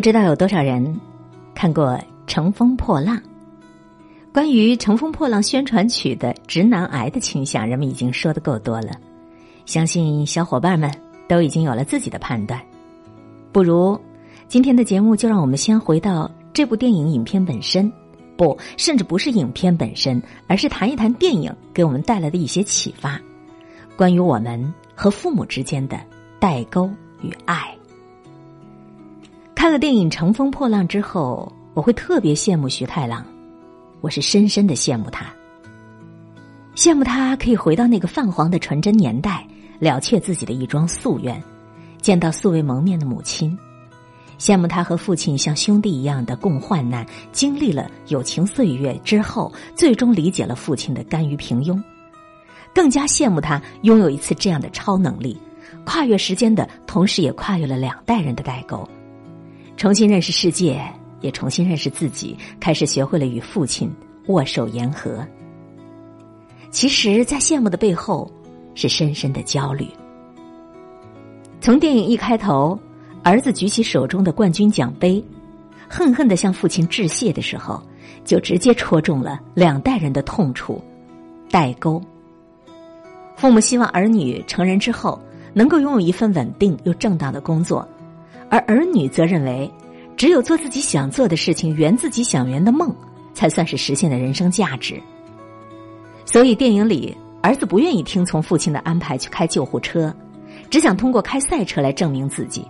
不知道有多少人看过《乘风破浪》。关于《乘风破浪》宣传曲的直男癌的倾向，人们已经说的够多了，相信小伙伴们都已经有了自己的判断。不如今天的节目，就让我们先回到这部电影影片本身，不，甚至不是影片本身，而是谈一谈电影给我们带来的一些启发，关于我们和父母之间的代沟与爱。看了电影《乘风破浪》之后，我会特别羡慕徐太郎，我是深深的羡慕他，羡慕他可以回到那个泛黄的纯真年代，了却自己的一桩夙愿，见到素未谋面的母亲，羡慕他和父亲像兄弟一样的共患难，经历了友情岁月之后，最终理解了父亲的甘于平庸，更加羡慕他拥有一次这样的超能力，跨越时间的同时，也跨越了两代人的代沟。重新认识世界，也重新认识自己，开始学会了与父亲握手言和。其实，在羡慕的背后，是深深的焦虑。从电影一开头，儿子举起手中的冠军奖杯，恨恨的向父亲致谢的时候，就直接戳中了两代人的痛处——代沟。父母希望儿女成人之后能够拥有一份稳定又正当的工作。而儿女则认为，只有做自己想做的事情，圆自己想圆的梦，才算是实现了人生价值。所以电影里，儿子不愿意听从父亲的安排去开救护车，只想通过开赛车来证明自己。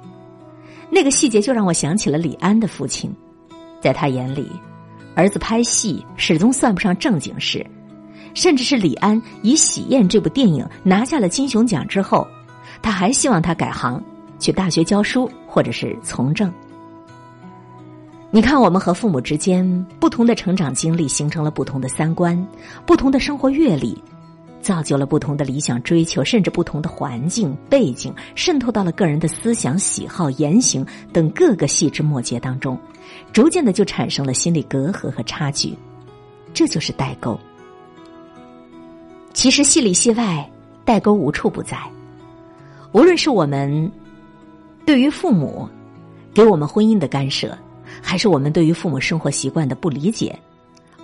那个细节就让我想起了李安的父亲，在他眼里，儿子拍戏始终算不上正经事，甚至是李安以《喜宴》这部电影拿下了金熊奖之后，他还希望他改行。去大学教书，或者是从政。你看，我们和父母之间不同的成长经历，形成了不同的三观，不同的生活阅历，造就了不同的理想追求，甚至不同的环境背景渗透到了个人的思想、喜好、言行等各个细枝末节当中，逐渐的就产生了心理隔阂和差距，这就是代沟。其实戏里戏外，代沟无处不在，无论是我们。对于父母给我们婚姻的干涉，还是我们对于父母生活习惯的不理解，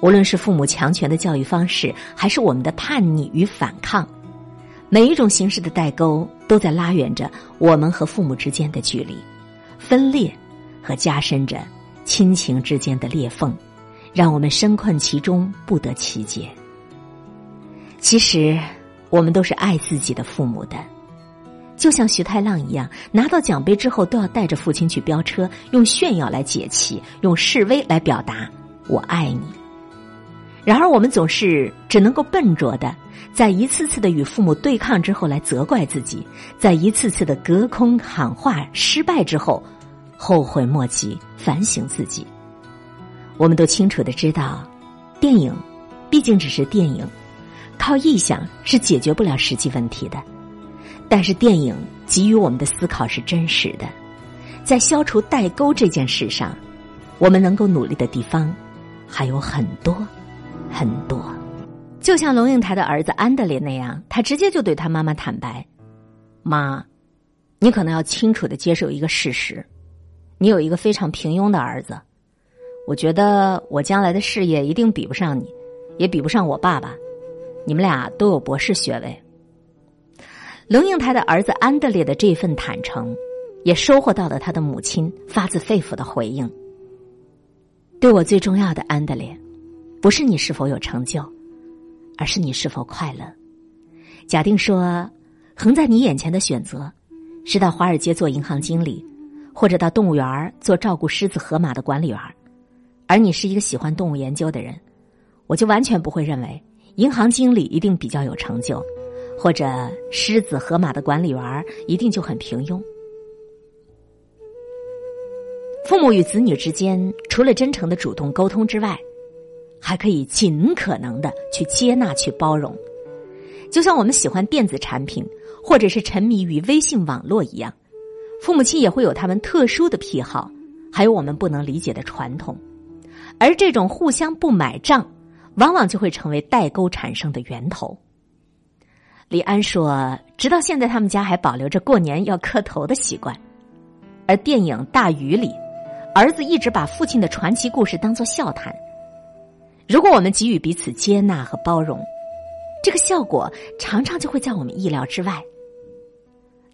无论是父母强权的教育方式，还是我们的叛逆与反抗，每一种形式的代沟都在拉远着我们和父母之间的距离，分裂和加深着亲情之间的裂缝，让我们深困其中不得其解。其实，我们都是爱自己的父母的。就像徐太浪一样，拿到奖杯之后都要带着父亲去飙车，用炫耀来解气，用示威来表达我爱你。然而，我们总是只能够笨拙的，在一次次的与父母对抗之后来责怪自己，在一次次的隔空喊话失败之后，后悔莫及，反省自己。我们都清楚的知道，电影毕竟只是电影，靠臆想是解决不了实际问题的。但是电影给予我们的思考是真实的，在消除代沟这件事上，我们能够努力的地方还有很多很多。就像龙应台的儿子安德烈那样，他直接就对他妈妈坦白：“妈，你可能要清楚的接受一个事实，你有一个非常平庸的儿子。我觉得我将来的事业一定比不上你，也比不上我爸爸。你们俩都有博士学位。”龙应台的儿子安德烈的这份坦诚，也收获到了他的母亲发自肺腑的回应。对我最重要的安德烈，不是你是否有成就，而是你是否快乐。假定说，横在你眼前的选择，是到华尔街做银行经理，或者到动物园做照顾狮子、河马的管理员而你是一个喜欢动物研究的人，我就完全不会认为银行经理一定比较有成就。或者狮子、河马的管理员一定就很平庸。父母与子女之间，除了真诚的主动沟通之外，还可以尽可能的去接纳、去包容。就像我们喜欢电子产品，或者是沉迷于微信网络一样，父母亲也会有他们特殊的癖好，还有我们不能理解的传统。而这种互相不买账，往往就会成为代沟产生的源头。李安说：“直到现在，他们家还保留着过年要磕头的习惯。”而电影《大鱼》里，儿子一直把父亲的传奇故事当作笑谈。如果我们给予彼此接纳和包容，这个效果常常就会在我们意料之外。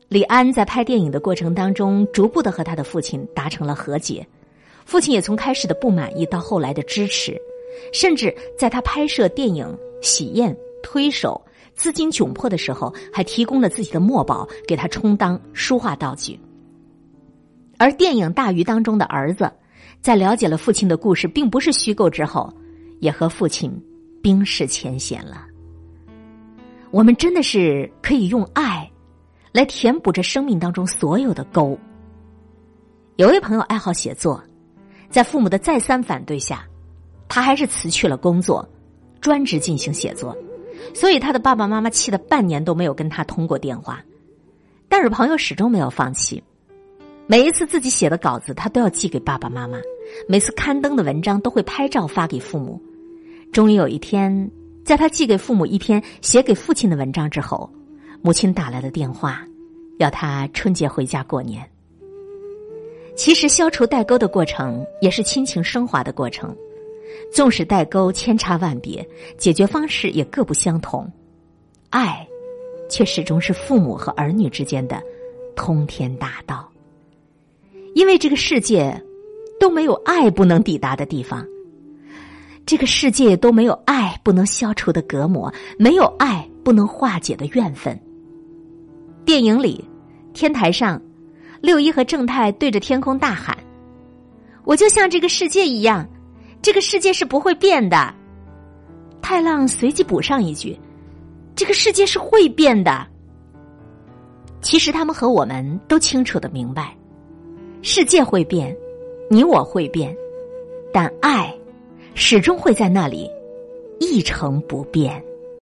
李安在拍电影的过程当中，逐步的和他的父亲达成了和解，父亲也从开始的不满意到后来的支持，甚至在他拍摄电影喜宴推手。资金窘迫的时候，还提供了自己的墨宝给他充当书画道具。而电影《大鱼》当中的儿子，在了解了父亲的故事并不是虚构之后，也和父亲冰释前嫌了。我们真的是可以用爱来填补这生命当中所有的沟。有位朋友爱好写作，在父母的再三反对下，他还是辞去了工作，专职进行写作。所以，他的爸爸妈妈气得半年都没有跟他通过电话，但是朋友始终没有放弃。每一次自己写的稿子，他都要寄给爸爸妈妈；每次刊登的文章，都会拍照发给父母。终于有一天，在他寄给父母一篇写给父亲的文章之后，母亲打来了电话，要他春节回家过年。其实，消除代沟的过程，也是亲情升华的过程。纵使代沟千差万别，解决方式也各不相同，爱，却始终是父母和儿女之间的通天大道。因为这个世界都没有爱不能抵达的地方，这个世界都没有爱不能消除的隔膜，没有爱不能化解的怨愤。电影里，天台上，六一和正太对着天空大喊：“我就像这个世界一样。”这个世界是不会变的，太浪随即补上一句：“这个世界是会变的。”其实他们和我们都清楚的明白，世界会变，你我会变，但爱始终会在那里一成不变。